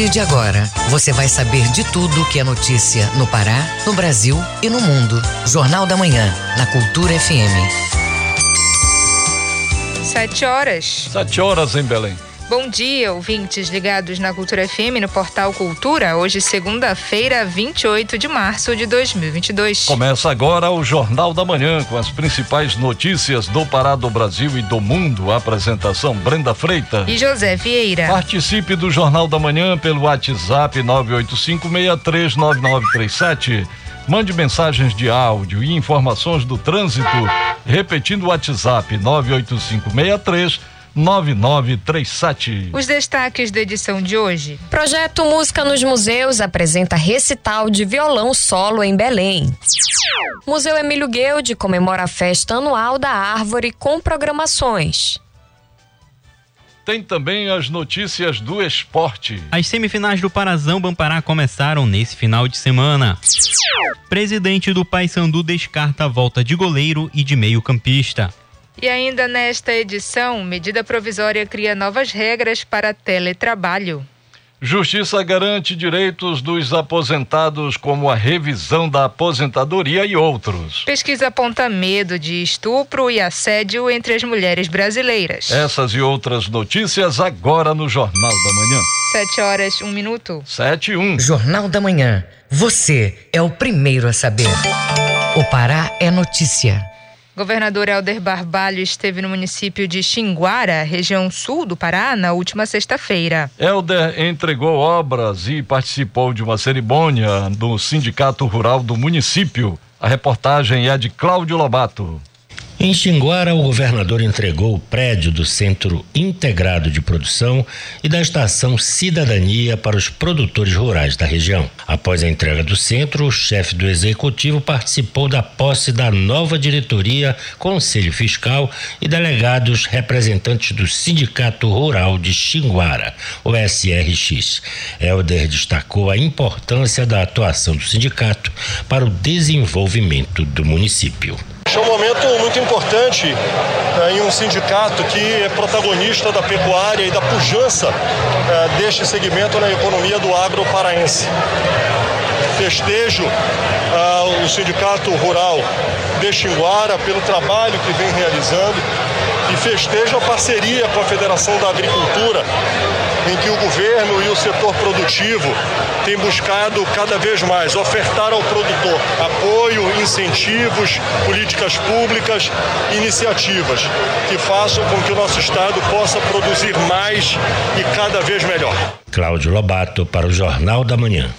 partir de agora, você vai saber de tudo que é notícia no Pará, no Brasil e no mundo. Jornal da Manhã, na Cultura FM. Sete horas. Sete horas em Belém. Bom dia, ouvintes ligados na Cultura FM no Portal Cultura. Hoje, segunda-feira, 28 de março de 2022. Começa agora o Jornal da Manhã com as principais notícias do Pará, do Brasil e do mundo. A apresentação Brenda Freitas e José Vieira. Participe do Jornal da Manhã pelo WhatsApp 985639937. Mande mensagens de áudio e informações do trânsito, repetindo o WhatsApp 98563 9937. Os destaques da edição de hoje. Projeto Música nos Museus apresenta recital de violão solo em Belém. Museu Emílio Guilde comemora a festa anual da árvore com programações. Tem também as notícias do esporte. As semifinais do Parazão Bampará começaram nesse final de semana. Presidente do Paysandu descarta a volta de goleiro e de meio-campista. E ainda nesta edição, medida provisória cria novas regras para teletrabalho. Justiça garante direitos dos aposentados, como a revisão da aposentadoria e outros. Pesquisa aponta medo de estupro e assédio entre as mulheres brasileiras. Essas e outras notícias agora no Jornal da Manhã. Sete horas, um minuto. Sete e um. Jornal da Manhã. Você é o primeiro a saber. O Pará é notícia. Governador Helder Barbalho esteve no município de Xinguara, região sul do Pará, na última sexta-feira. Helder entregou obras e participou de uma cerimônia do Sindicato Rural do município. A reportagem é de Cláudio Lobato. Em Xinguara, o governador entregou o prédio do Centro Integrado de Produção e da Estação Cidadania para os produtores rurais da região. Após a entrega do centro, o chefe do executivo participou da posse da nova diretoria, Conselho Fiscal e delegados representantes do Sindicato Rural de Xinguara, o SRX. Helder destacou a importância da atuação do sindicato para o desenvolvimento do município. É um momento muito importante é, em um sindicato que é protagonista da pecuária e da pujança é, deste segmento na economia do agro paraense. Festejo o Sindicato Rural de Xinguara pelo trabalho que vem realizando e festejo a parceria com a Federação da Agricultura em que o governo e o setor produtivo têm buscado cada vez mais ofertar ao produtor apoio, incentivos, políticas públicas, iniciativas que façam com que o nosso estado possa produzir mais e cada vez melhor. Cláudio Lobato para o Jornal da Manhã.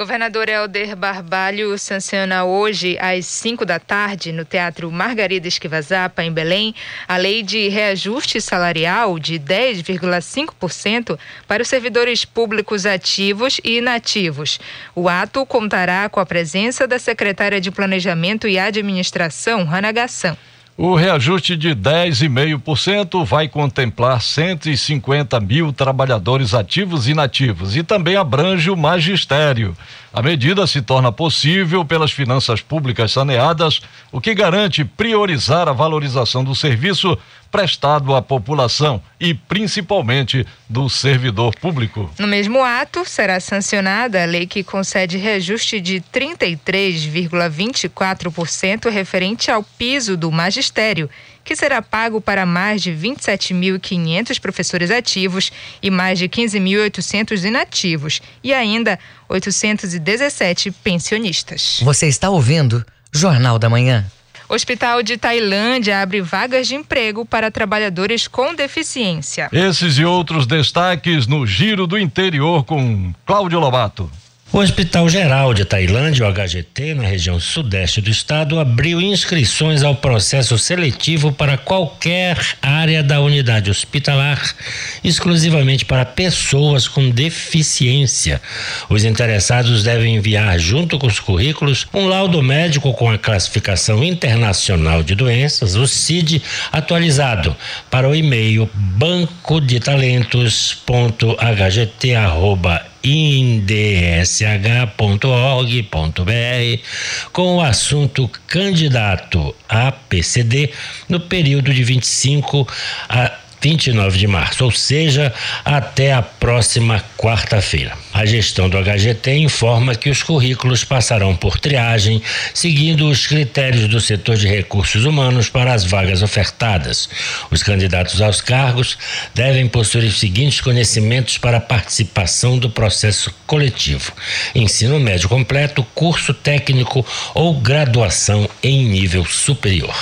Governador Helder Barbalho sanciona hoje, às 5 da tarde, no Teatro Margarida Esquivazapa, em Belém, a lei de reajuste salarial de 10,5% para os servidores públicos ativos e inativos. O ato contará com a presença da secretária de Planejamento e Administração, Rana Gassan. O reajuste de 10,5% vai contemplar 150 mil trabalhadores ativos e inativos e também abrange o magistério. A medida se torna possível pelas finanças públicas saneadas, o que garante priorizar a valorização do serviço prestado à população e principalmente do servidor público. No mesmo ato, será sancionada a lei que concede reajuste de 33,24% referente ao piso do magistério que será pago para mais de 27.500 professores ativos e mais de 15.800 inativos e ainda 817 pensionistas. Você está ouvindo Jornal da Manhã. Hospital de Tailândia abre vagas de emprego para trabalhadores com deficiência. Esses e outros destaques no Giro do Interior com Cláudio Lobato. O Hospital Geral de Tailândia, o HGT, na região sudeste do estado, abriu inscrições ao processo seletivo para qualquer área da unidade hospitalar, exclusivamente para pessoas com deficiência. Os interessados devem enviar, junto com os currículos, um laudo médico com a classificação internacional de doenças, o CID, atualizado, para o e-mail bancodetalentos.hgt.com indsh.org.br com o assunto candidato a PCD no período de 25 a 29 de março, ou seja, até a próxima quarta-feira. A gestão do HGT informa que os currículos passarão por triagem, seguindo os critérios do setor de recursos humanos para as vagas ofertadas. Os candidatos aos cargos devem possuir os seguintes conhecimentos para participação do processo coletivo: ensino médio completo, curso técnico ou graduação em nível superior.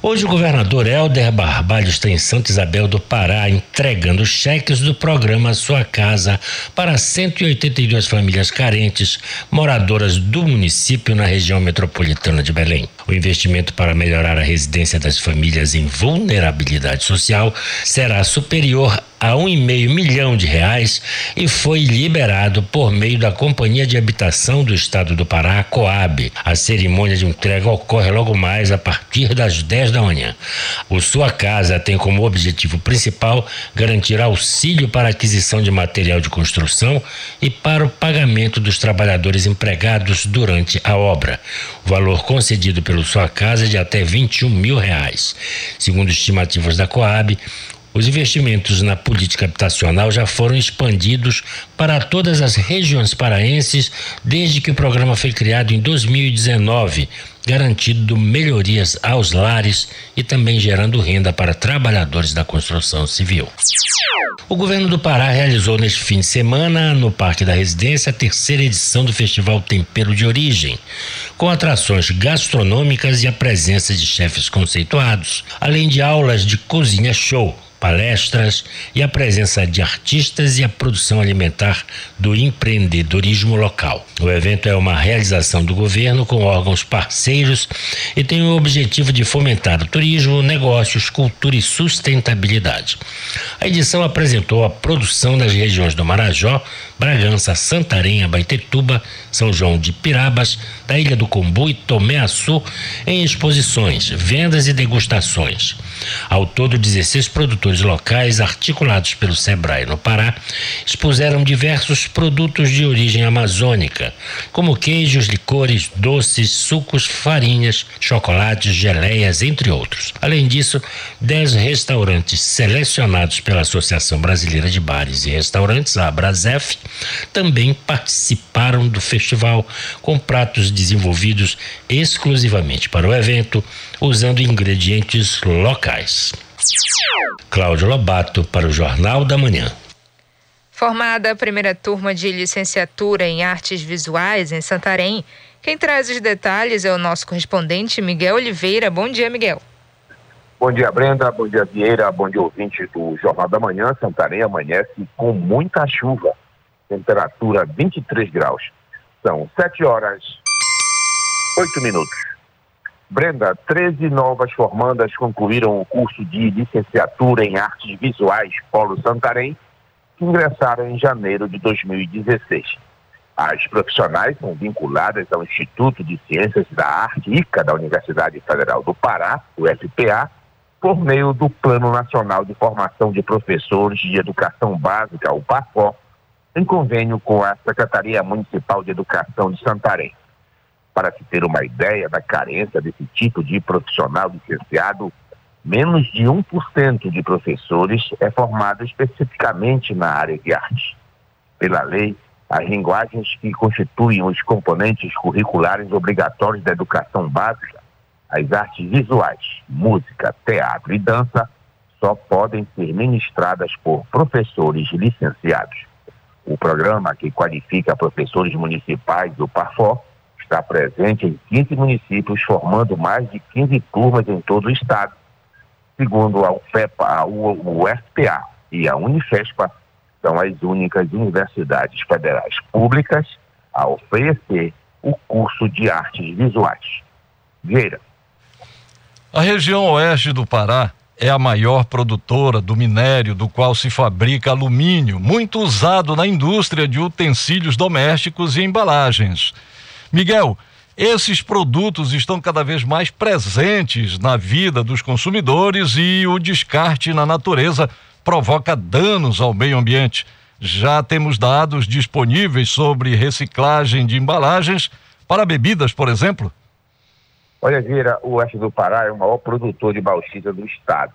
Hoje o governador Helder Barbalho está em Santa Isabel do Pará entregando cheques do programa Sua Casa para 182 famílias carentes moradoras do município na região metropolitana de Belém. O investimento para melhorar a residência das famílias em vulnerabilidade social será superior a um e meio milhão de reais e foi liberado por meio da Companhia de Habitação do Estado do Pará, Coab. A cerimônia de entrega ocorre logo mais a partir das 10 da manhã. O Sua Casa tem como objetivo principal garantir auxílio para aquisição de material de construção e para o pagamento dos trabalhadores empregados durante a obra. O valor concedido pelo Sua Casa é de até 21 mil reais. Segundo estimativas da Coab, os investimentos na política habitacional já foram expandidos para todas as regiões paraenses desde que o programa foi criado em 2019, garantindo melhorias aos lares e também gerando renda para trabalhadores da construção civil. O governo do Pará realizou neste fim de semana, no Parque da Residência, a terceira edição do Festival Tempero de Origem, com atrações gastronômicas e a presença de chefes conceituados, além de aulas de cozinha show palestras e a presença de artistas e a produção alimentar do empreendedorismo local. O evento é uma realização do governo com órgãos parceiros e tem o objetivo de fomentar o turismo, negócios, cultura e sustentabilidade. A edição apresentou a produção das regiões do Marajó, Bragança, Santarém, Abaetetuba, São João de Pirabas, da Ilha do Combu e Tomé Açu em exposições, vendas e degustações. Ao todo, 16 produtores locais, articulados pelo Sebrae no Pará, expuseram diversos produtos de origem amazônica, como queijos, licores, doces, sucos, farinhas, chocolates, geleias, entre outros. Além disso, 10 restaurantes selecionados pela Associação Brasileira de Bares e Restaurantes, a Abrasef, também participaram do festival com pratos desenvolvidos exclusivamente para o evento, usando ingredientes locais. Cláudio Lobato para o Jornal da Manhã. Formada a primeira turma de licenciatura em artes visuais em Santarém, quem traz os detalhes é o nosso correspondente Miguel Oliveira. Bom dia, Miguel. Bom dia, Brenda. Bom dia, Vieira. Bom dia, ouvinte do Jornal da Manhã. Santarém amanhece com muita chuva temperatura 23 graus. São 7 horas, 8 minutos. Brenda, 13 novas formandas concluíram o curso de licenciatura em artes visuais Polo Santarém, que ingressaram em janeiro de 2016. As profissionais são vinculadas ao Instituto de Ciências da Arte ICA da Universidade Federal do Pará, o FPA, por meio do Plano Nacional de Formação de Professores de Educação Básica, o PAFO, em convênio com a Secretaria Municipal de Educação de Santarém. Para se ter uma ideia da carência desse tipo de profissional licenciado, menos de 1% de professores é formado especificamente na área de arte. Pela lei, as linguagens que constituem os componentes curriculares obrigatórios da educação básica, as artes visuais, música, teatro e dança, só podem ser ministradas por professores licenciados. O programa que qualifica professores municipais do PAFO está presente em 15 municípios, formando mais de 15 turmas em todo o estado. Segundo a UFEPA, a UFPA e a Unifespa, são as únicas universidades federais públicas a oferecer o curso de artes visuais. Vieira. A região oeste do Pará é a maior produtora do minério do qual se fabrica alumínio, muito usado na indústria de utensílios domésticos e embalagens. Miguel, esses produtos estão cada vez mais presentes na vida dos consumidores e o descarte na natureza provoca danos ao meio ambiente. Já temos dados disponíveis sobre reciclagem de embalagens para bebidas, por exemplo? Olha, Vira, o oeste do Pará é o maior produtor de bauxita do estado.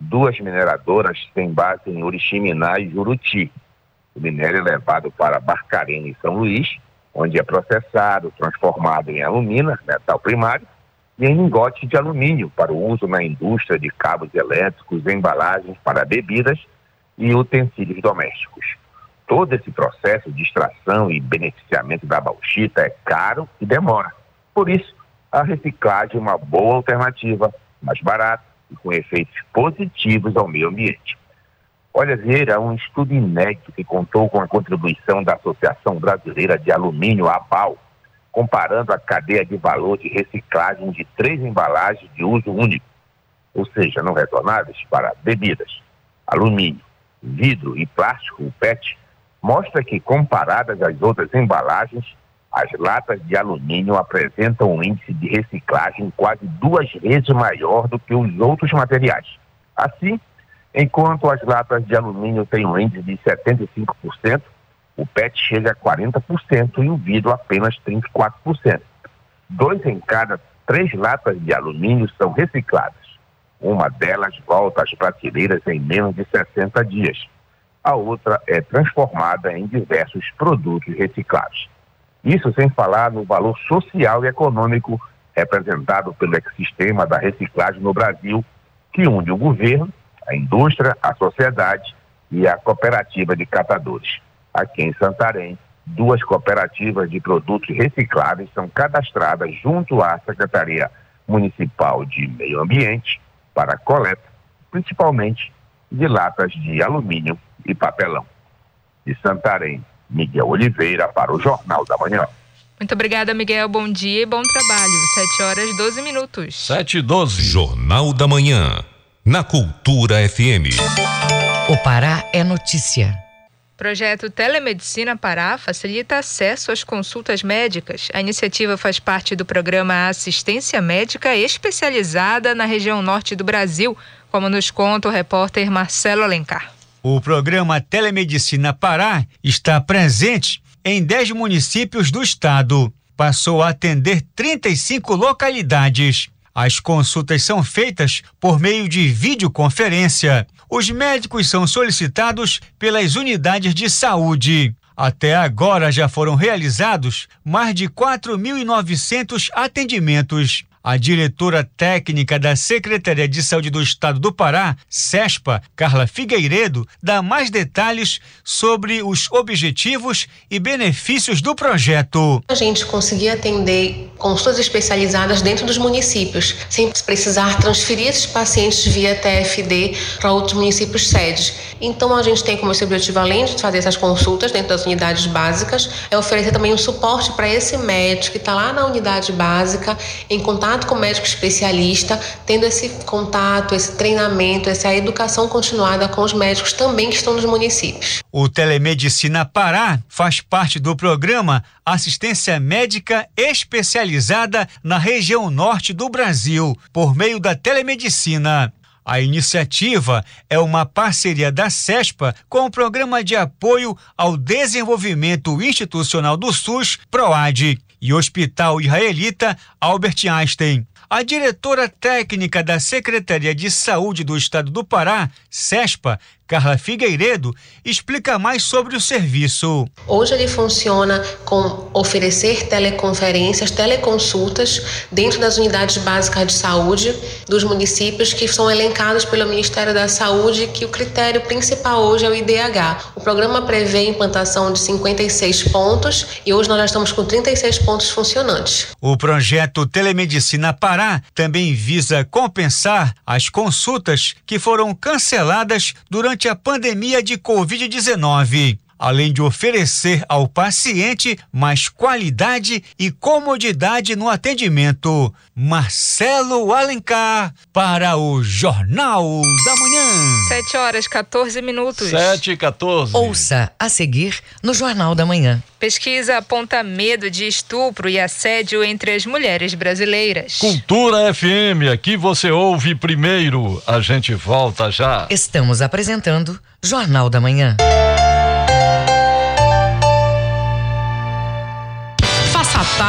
duas mineradoras têm base em Oriximiná e Juruti. O minério é levado para Barcarena e São Luís, onde é processado, transformado em alumina, metal primário, e em lingote de alumínio para o uso na indústria de cabos elétricos, embalagens para bebidas e utensílios domésticos. Todo esse processo de extração e beneficiamento da bauxita é caro e demora. Por isso, a reciclagem é uma boa alternativa, mais barata e com efeitos positivos ao meio ambiente. Olha, Vieira, um estudo inédito que contou com a contribuição da Associação Brasileira de Alumínio, ABAL, comparando a cadeia de valor de reciclagem de três embalagens de uso único, ou seja, não retornáveis, para bebidas, alumínio, vidro e plástico, o PET, mostra que, comparadas às outras embalagens, as latas de alumínio apresentam um índice de reciclagem quase duas vezes maior do que os outros materiais. Assim, enquanto as latas de alumínio têm um índice de 75%, o PET chega a 40% e o vidro apenas 34%. Dois em cada três latas de alumínio são recicladas. Uma delas volta às prateleiras em menos de 60 dias a outra é transformada em diversos produtos reciclados. Isso sem falar no valor social e econômico representado pelo ecossistema da reciclagem no Brasil, que une o governo, a indústria, a sociedade e a cooperativa de catadores. Aqui em Santarém, duas cooperativas de produtos recicláveis são cadastradas junto à Secretaria Municipal de Meio Ambiente para coleta, principalmente de latas de alumínio e papelão. De Santarém, Miguel Oliveira para o Jornal da Manhã. Muito obrigada, Miguel. Bom dia e bom trabalho. 7 horas 12 minutos. 7 e 12. Jornal da Manhã. Na Cultura FM. O Pará é notícia. Projeto Telemedicina Pará facilita acesso às consultas médicas. A iniciativa faz parte do programa Assistência Médica Especializada na região norte do Brasil, como nos conta o repórter Marcelo Alencar. O programa Telemedicina Pará está presente em 10 municípios do estado. Passou a atender 35 localidades. As consultas são feitas por meio de videoconferência. Os médicos são solicitados pelas unidades de saúde. Até agora já foram realizados mais de 4.900 atendimentos. A diretora técnica da Secretaria de Saúde do Estado do Pará, SESPA, Carla Figueiredo, dá mais detalhes sobre os objetivos e benefícios do projeto. A gente conseguir atender consultas especializadas dentro dos municípios, sem precisar transferir esses pacientes via TFD para outros municípios sedes. Então a gente tem como esse objetivo, além de fazer essas consultas dentro das unidades básicas, é oferecer também um suporte para esse médico que está lá na unidade básica, em contato contato com o médico especialista, tendo esse contato, esse treinamento, essa educação continuada com os médicos também que estão nos municípios. O Telemedicina Pará faz parte do programa Assistência Médica Especializada na região norte do Brasil, por meio da telemedicina. A iniciativa é uma parceria da CESPA com o Programa de Apoio ao Desenvolvimento Institucional do SUS, PROAD, e Hospital Israelita Albert Einstein. A diretora técnica da Secretaria de Saúde do Estado do Pará, SESPA, Carla Figueiredo explica mais sobre o serviço. Hoje ele funciona com oferecer teleconferências, teleconsultas dentro das unidades básicas de saúde dos municípios que são elencados pelo Ministério da Saúde, que o critério principal hoje é o IDH. O programa prevê a implantação de 56 pontos e hoje nós já estamos com 36 pontos funcionantes. O projeto Telemedicina Pará também visa compensar as consultas que foram canceladas durante durante a pandemia de Covid-19 além de oferecer ao paciente mais qualidade e comodidade no atendimento. Marcelo Alencar para o Jornal da Manhã. 7 horas 14 minutos. 7 e 14. Ouça a seguir no Jornal da Manhã. Pesquisa aponta medo de estupro e assédio entre as mulheres brasileiras. Cultura FM, aqui você ouve primeiro. A gente volta já. Estamos apresentando Jornal da Manhã.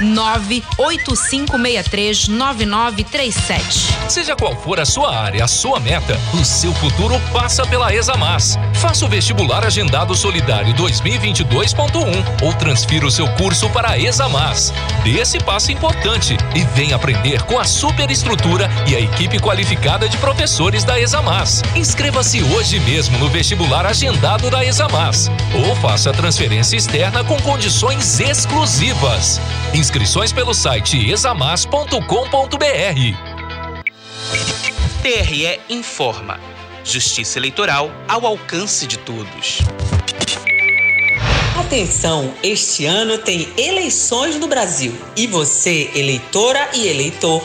985639937. Seja qual for a sua área, a sua meta, o seu futuro passa pela Examas. Faça o vestibular agendado solidário 2022.1 ou transfira o seu curso para a Examas. Dê esse passo importante e venha aprender com a superestrutura e a equipe qualificada de professores da Examas. Inscreva-se hoje mesmo no vestibular agendado da Examas ou faça transferência externa com condições exclusivas. Inscrições pelo site examas.com.br. TRE informa. Justiça eleitoral ao alcance de todos. Atenção, este ano tem eleições no Brasil e você, eleitora e eleitor,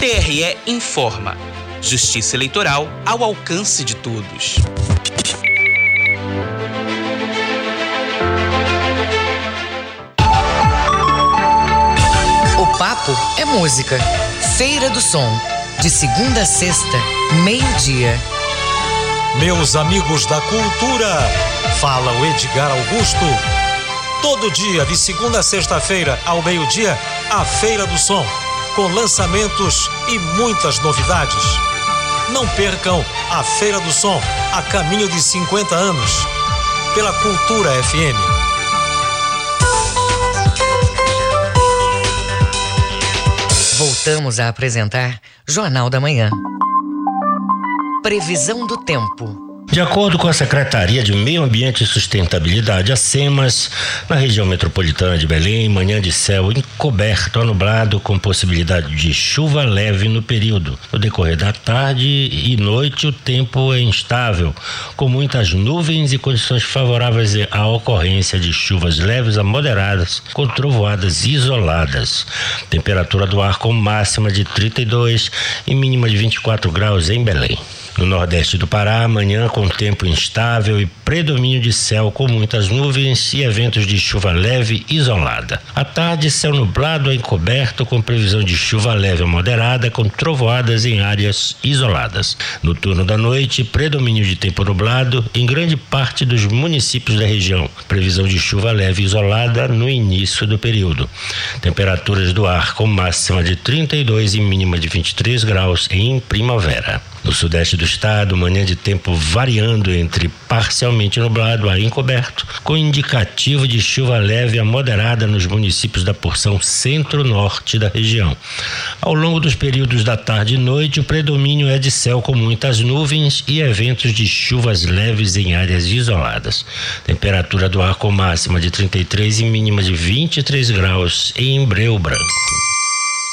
TRE informa. Justiça eleitoral ao alcance de todos. O papo é música. Feira do Som. De segunda a sexta, meio-dia. Meus amigos da cultura, fala o Edgar Augusto. Todo dia, de segunda a sexta-feira, ao meio-dia, a Feira do Som com lançamentos e muitas novidades. Não percam a Feira do Som, a caminho de 50 anos, pela Cultura FM. Voltamos a apresentar Jornal da Manhã. Previsão do tempo. De acordo com a Secretaria de Meio Ambiente e Sustentabilidade, a SEMAS, na região metropolitana de Belém, manhã de céu encoberto a nublado com possibilidade de chuva leve no período. No decorrer da tarde e noite, o tempo é instável, com muitas nuvens e condições favoráveis à ocorrência de chuvas leves a moderadas, com trovoadas isoladas. Temperatura do ar com máxima de 32 e mínima de 24 graus em Belém. No nordeste do Pará, amanhã com tempo instável e predomínio de céu com muitas nuvens e eventos de chuva leve isolada. À tarde, céu nublado encoberto com previsão de chuva leve a moderada com trovoadas em áreas isoladas. No turno da noite, predomínio de tempo nublado em grande parte dos municípios da região. Previsão de chuva leve isolada no início do período. Temperaturas do ar com máxima de 32 e mínima de 23 graus em primavera. No sudeste do estado, manhã de tempo variando entre parcialmente nublado a encoberto, com indicativo de chuva leve a moderada nos municípios da porção centro-norte da região. Ao longo dos períodos da tarde e noite, o predomínio é de céu com muitas nuvens e eventos de chuvas leves em áreas isoladas. Temperatura do ar com máxima de 33 e mínima de 23 graus em Breu Branco.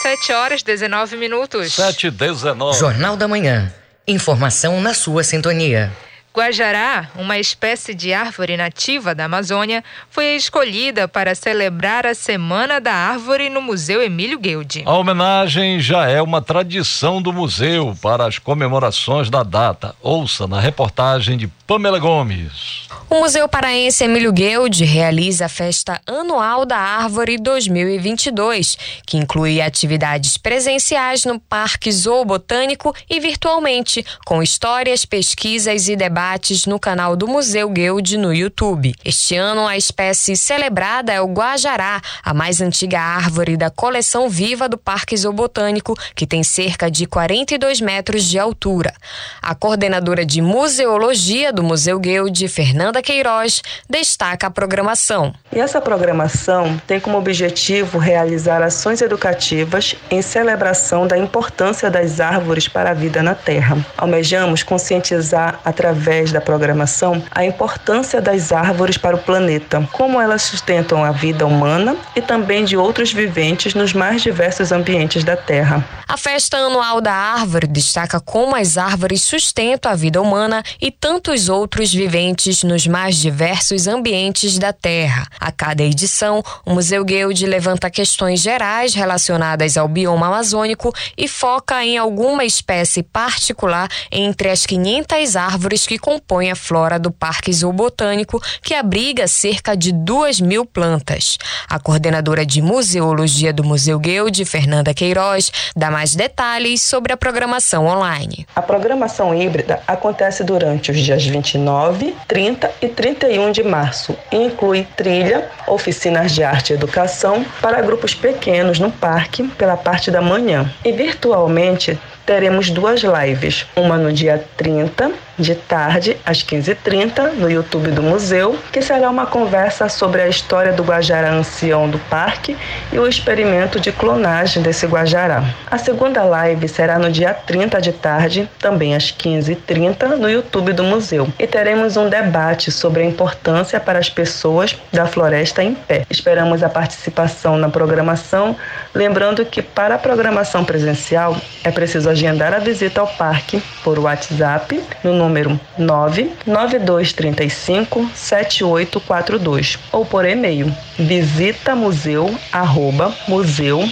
7 horas 19 minutos. 7 19. Jornal da Manhã. Informação na sua sintonia. Guajará, uma espécie de árvore nativa da Amazônia, foi escolhida para celebrar a Semana da Árvore no Museu Emílio Guilde. A homenagem já é uma tradição do museu para as comemorações da data. Ouça na reportagem de Pamela Gomes. O Museu Paraense Emílio Guilde realiza a festa anual da Árvore 2022, que inclui atividades presenciais no Parque Zoobotânico e virtualmente, com histórias, pesquisas e debates no canal do Museu Guilde no YouTube. Este ano, a espécie celebrada é o Guajará, a mais antiga árvore da coleção viva do Parque Zoobotânico, que tem cerca de 42 metros de altura. A coordenadora de museologia do Museu Guild, Fernanda Queiroz, destaca a programação. E essa programação tem como objetivo realizar ações educativas em celebração da importância das árvores para a vida na Terra. Almejamos conscientizar através da programação a importância das árvores para o planeta, como elas sustentam a vida humana e também de outros viventes nos mais diversos ambientes da Terra. A festa anual da árvore destaca como as árvores sustentam a vida humana e tantos outros viventes nos mais diversos ambientes da Terra. A cada edição, o Museu Guild levanta questões gerais relacionadas ao bioma amazônico e foca em alguma espécie particular entre as 500 árvores que compõem a flora do Parque Zoobotânico, que abriga cerca de 2 mil plantas. A coordenadora de museologia do Museu Guild, Fernanda Queiroz, dá mais detalhes sobre a programação online. A programação híbrida acontece durante os dias 29, 30 e 31 de março. E inclui trilha, oficinas de arte e educação para grupos pequenos no parque pela parte da manhã. E virtualmente teremos duas lives, uma no dia 30 de tarde, às 15h30, no YouTube do museu, que será uma conversa sobre a história do Guajará ancião do parque e o experimento de clonagem desse Guajará. A segunda live será no dia 30 de tarde, também às 15h30, no YouTube do museu, e teremos um debate sobre a importância para as pessoas da floresta em pé. Esperamos a participação na programação, lembrando que para a programação presencial é preciso agendar a visita ao parque por WhatsApp no número 99235 7842 ou por e-mail visita museu arroba museu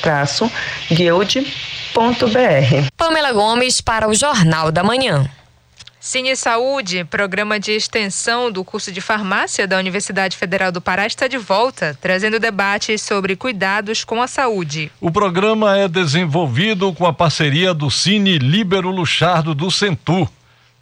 traço guild.br. Pamela Gomes para o Jornal da Manhã. Cine Saúde, programa de extensão do curso de farmácia da Universidade Federal do Pará, está de volta, trazendo debates sobre cuidados com a saúde. O programa é desenvolvido com a parceria do Cine Líbero Luchardo do Centur.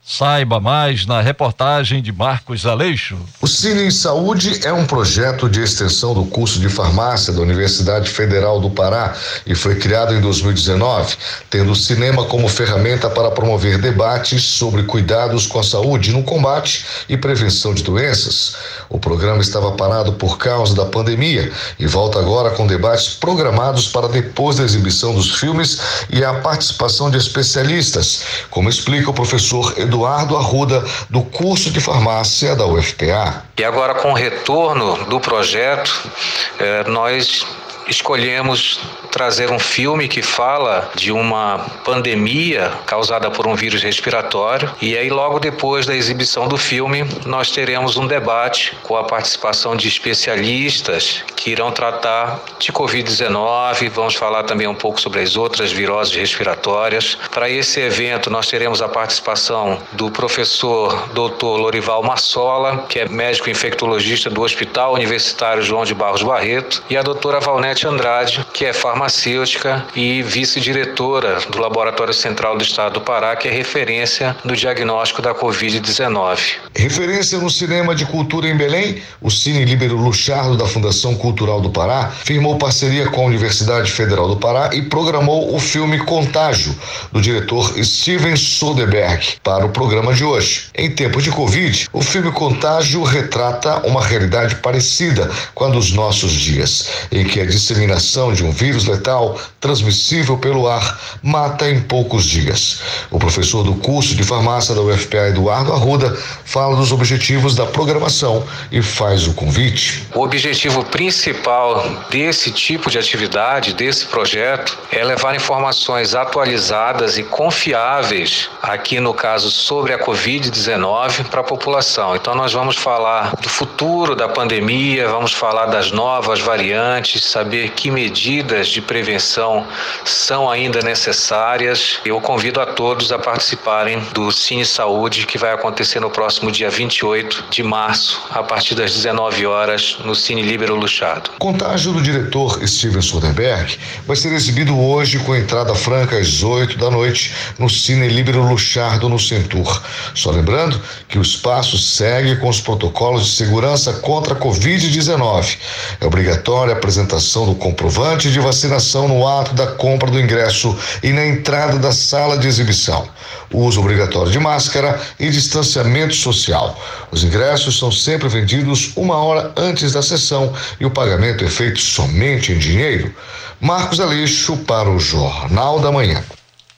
Saiba mais na reportagem de Marcos Aleixo. O Cine em Saúde é um projeto de extensão do curso de farmácia da Universidade Federal do Pará e foi criado em 2019, tendo o cinema como ferramenta para promover debates sobre cuidados com a saúde no combate e prevenção de doenças. O programa estava parado por causa da pandemia e volta agora com debates programados para depois da exibição dos filmes e a participação de especialistas, como explica o professor Eduardo Eduardo Arruda, do curso de farmácia da UFPA. E agora, com o retorno do projeto, eh, nós escolhemos trazer um filme que fala de uma pandemia causada por um vírus respiratório e aí logo depois da exibição do filme nós teremos um debate com a participação de especialistas que irão tratar de COVID-19, vamos falar também um pouco sobre as outras viroses respiratórias. Para esse evento nós teremos a participação do professor Dr. Lorival Massola, que é médico infectologista do Hospital Universitário João de Barros Barreto, e a doutora Valnete Andrade, que é farmacêutica e vice-diretora do Laboratório Central do Estado do Pará, que é referência no diagnóstico da Covid-19. Referência no cinema de cultura em Belém, o Cine Líbero Luchardo da Fundação Cultural do Pará firmou parceria com a Universidade Federal do Pará e programou o filme Contágio, do diretor Steven Soderbergh, para o programa de hoje. Em tempos de Covid, o filme Contágio retrata uma realidade parecida com a dos nossos dias, em que a disseminação de um vírus letal transmissível pelo ar mata em poucos dias. O professor do curso de farmácia da UFPA, Eduardo Arruda, fala dos objetivos da programação e faz o convite. O objetivo principal desse tipo de atividade, desse projeto, é levar informações atualizadas e confiáveis, aqui no caso sobre a Covid-19, para a população. Então, nós vamos falar do futuro da pandemia, vamos falar das novas variantes, saber que medidas de prevenção são ainda necessárias. Eu convido a todos a participarem do Cine Saúde, que vai acontecer no próximo dia 28 de março, a partir das 19 horas, no Cine Líbero Luchado. Contágio do diretor Steven Soderbergh vai ser exibido hoje com entrada franca às 8 da noite no Cine Líbero Luchardo, no Centur. Só lembrando que o espaço segue com os protocolos de segurança contra a Covid-19. É obrigatória a apresentação apresentação do comprovante de vacinação no ato da compra do ingresso e na entrada da sala de exibição. Uso obrigatório de máscara e distanciamento social. Os ingressos são sempre vendidos uma hora antes da sessão e o pagamento é feito somente em dinheiro. Marcos Aleixo para o Jornal da Manhã.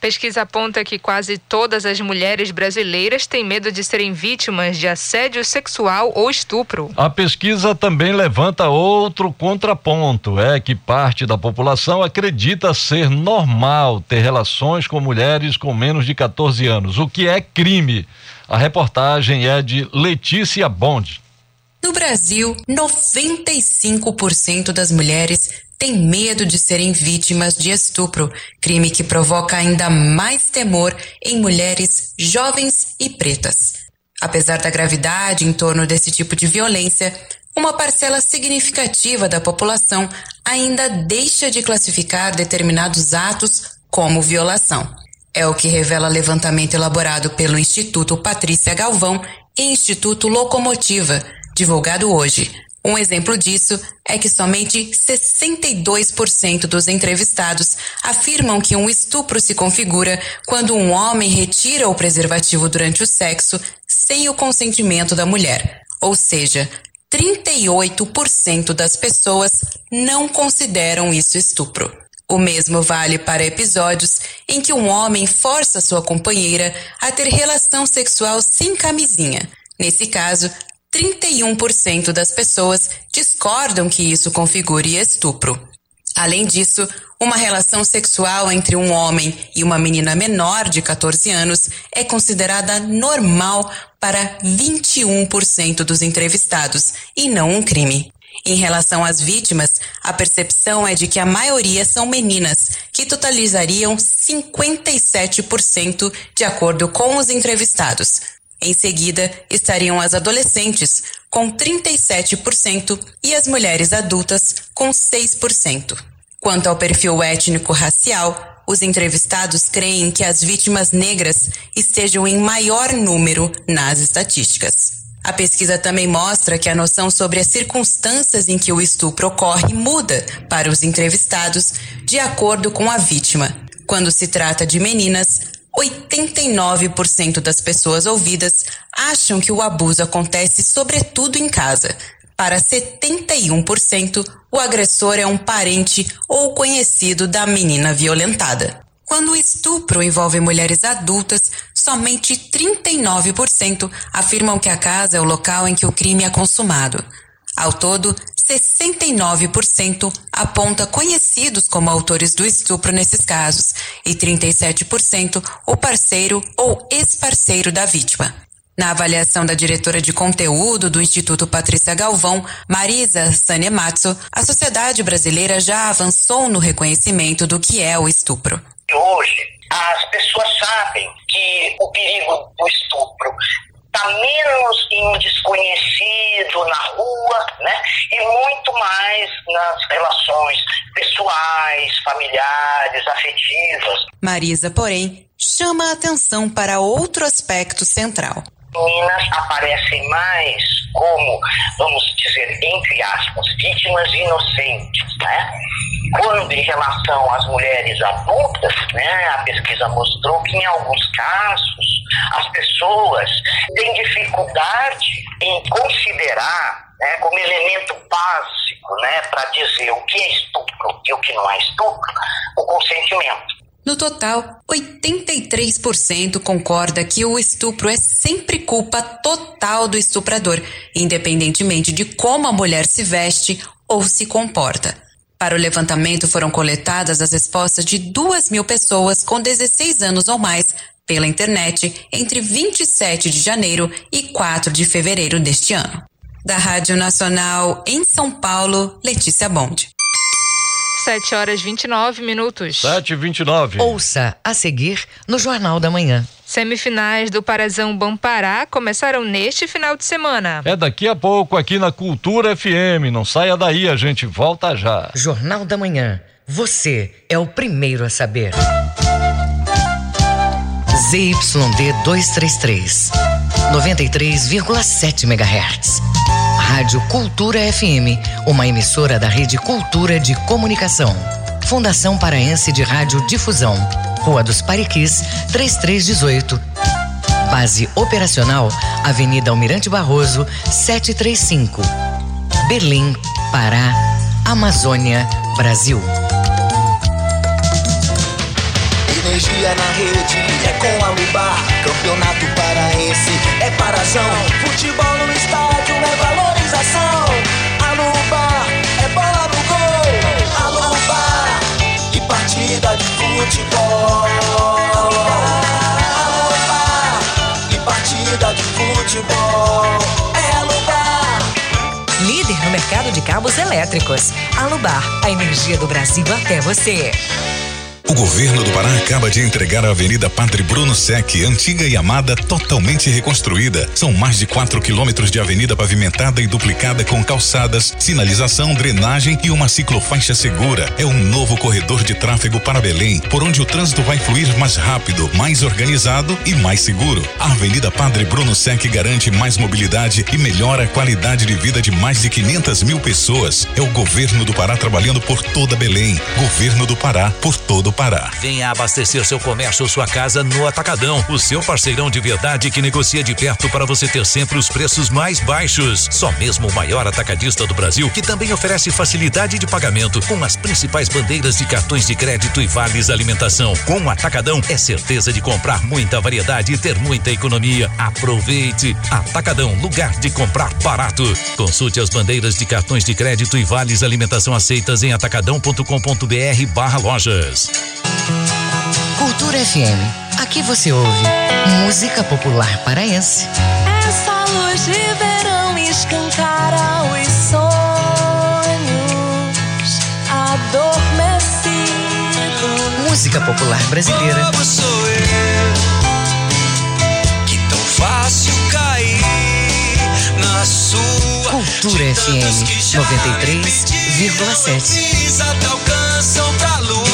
Pesquisa aponta que quase todas as mulheres brasileiras têm medo de serem vítimas de assédio sexual ou estupro. A pesquisa também levanta outro contraponto: é que parte da população acredita ser normal ter relações com mulheres com menos de 14 anos, o que é crime. A reportagem é de Letícia Bond. No Brasil, 95% das mulheres têm medo de serem vítimas de estupro, crime que provoca ainda mais temor em mulheres jovens e pretas. Apesar da gravidade em torno desse tipo de violência, uma parcela significativa da população ainda deixa de classificar determinados atos como violação. É o que revela levantamento elaborado pelo Instituto Patrícia Galvão e Instituto Locomotiva, divulgado hoje. Um exemplo disso é que somente 62% dos entrevistados afirmam que um estupro se configura quando um homem retira o preservativo durante o sexo sem o consentimento da mulher. Ou seja, 38% das pessoas não consideram isso estupro. O mesmo vale para episódios em que um homem força sua companheira a ter relação sexual sem camisinha. Nesse caso, 31% das pessoas discordam que isso configure estupro. Além disso, uma relação sexual entre um homem e uma menina menor de 14 anos é considerada normal para 21% dos entrevistados e não um crime. Em relação às vítimas, a percepção é de que a maioria são meninas, que totalizariam 57% de acordo com os entrevistados, em seguida, estariam as adolescentes, com 37%, e as mulheres adultas, com 6%. Quanto ao perfil étnico-racial, os entrevistados creem que as vítimas negras estejam em maior número nas estatísticas. A pesquisa também mostra que a noção sobre as circunstâncias em que o estupro ocorre muda para os entrevistados de acordo com a vítima. Quando se trata de meninas, 89% das pessoas ouvidas acham que o abuso acontece sobretudo em casa. Para 71%, o agressor é um parente ou conhecido da menina violentada. Quando o estupro envolve mulheres adultas, somente 39% afirmam que a casa é o local em que o crime é consumado. Ao todo, 69% aponta conhecidos como autores do estupro nesses casos e 37% o parceiro ou ex-parceiro da vítima. Na avaliação da diretora de conteúdo do Instituto Patrícia Galvão, Marisa Sanematsu, a sociedade brasileira já avançou no reconhecimento do que é o estupro. Hoje, as pessoas sabem que o perigo do estupro está menos em desconhecido na rua, né? E muito mais nas relações pessoais, familiares, afetivas. Marisa, porém, chama a atenção para outro aspecto central. Meninas aparecem mais como, vamos dizer, entre aspas, vítimas inocentes, né? Quando em relação às mulheres adultas, né, a pesquisa mostrou que em alguns casos as pessoas têm dificuldade em considerar né, como elemento básico né, para dizer o que é estupro e o que não é estupro, o consentimento. No total, 83% concorda que o estupro é sempre culpa total do estuprador, independentemente de como a mulher se veste ou se comporta. Para o levantamento foram coletadas as respostas de 2 mil pessoas com 16 anos ou mais pela internet entre 27 de janeiro e 4 de fevereiro deste ano. Da Rádio Nacional em São Paulo, Letícia Bond. 7 horas 29 minutos. 7 e 29 Ouça a seguir no Jornal da Manhã. Semifinais do Parazão Bampará começaram neste final de semana. É daqui a pouco aqui na Cultura FM. Não saia daí, a gente volta já. Jornal da Manhã. Você é o primeiro a saber. ZYD 233, 93,7 MHz. Rádio Cultura FM, uma emissora da Rede Cultura de Comunicação. Fundação Paraense de Rádio Difusão. Rua dos Pariquis, 3318. Base operacional, Avenida Almirante Barroso, 735. Berlim, Pará, Amazônia, Brasil. Energia na rede é com a Lubar. Campeonato paraense é parazão. Futebol no estádio é valorização. A Lubar é bola no gol. A Lubar e partida de futebol. A Lubar e partida de futebol. É a Lubar. Líder no mercado de cabos elétricos. Alubar, a energia do Brasil até você. O governo do Pará acaba de entregar a Avenida Padre Bruno Sec, antiga e amada, totalmente reconstruída. São mais de 4 quilômetros de avenida pavimentada e duplicada com calçadas, sinalização, drenagem e uma ciclofaixa segura. É um novo corredor de tráfego para Belém, por onde o trânsito vai fluir mais rápido, mais organizado e mais seguro. A Avenida Padre Bruno Sec garante mais mobilidade e melhora a qualidade de vida de mais de 500 mil pessoas. É o governo do Pará trabalhando por toda Belém. Governo do Pará por todo Pará. Venha abastecer seu comércio ou sua casa no Atacadão, o seu parceirão de verdade que negocia de perto para você ter sempre os preços mais baixos. Só mesmo o maior atacadista do Brasil, que também oferece facilidade de pagamento com as principais bandeiras de cartões de crédito e vales alimentação. Com o Atacadão é certeza de comprar muita variedade e ter muita economia. Aproveite! Atacadão, lugar de comprar barato. Consulte as bandeiras de cartões de crédito e vales alimentação aceitas em atacadão.com.br barra lojas. Cultura FM. Aqui você ouve música popular paraense. Essa luz de verão escancara os sonhos adormecidos. Música popular brasileira. Como sou eu que tão fácil cair na sua Cultura FM 93,7. até alcançam pra lua.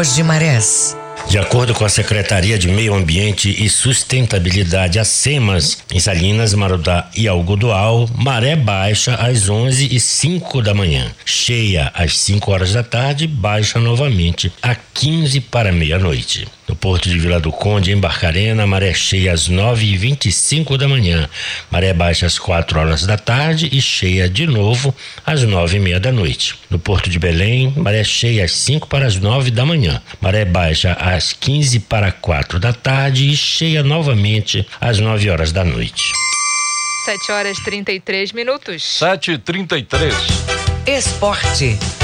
Tábuas de Marés. De acordo com a Secretaria de Meio Ambiente e Sustentabilidade, a SEMAS, em Salinas, Marudá e Algodoal, maré baixa às 11 e 5 da manhã, cheia às 5 horas da tarde, baixa novamente a 15 para meia-noite. No porto de Vila do Conde, em Barcarena, maré cheia às 9 e 25 da manhã, maré baixa às 4 horas da tarde e cheia de novo às 9 e meia da noite. No porto de Belém, maré cheia às 5 para as 9 da manhã, maré baixa às 15 para 4 da tarde e cheia novamente às 9 horas da noite. 7 horas 33 minutos. 7h33. Esporte.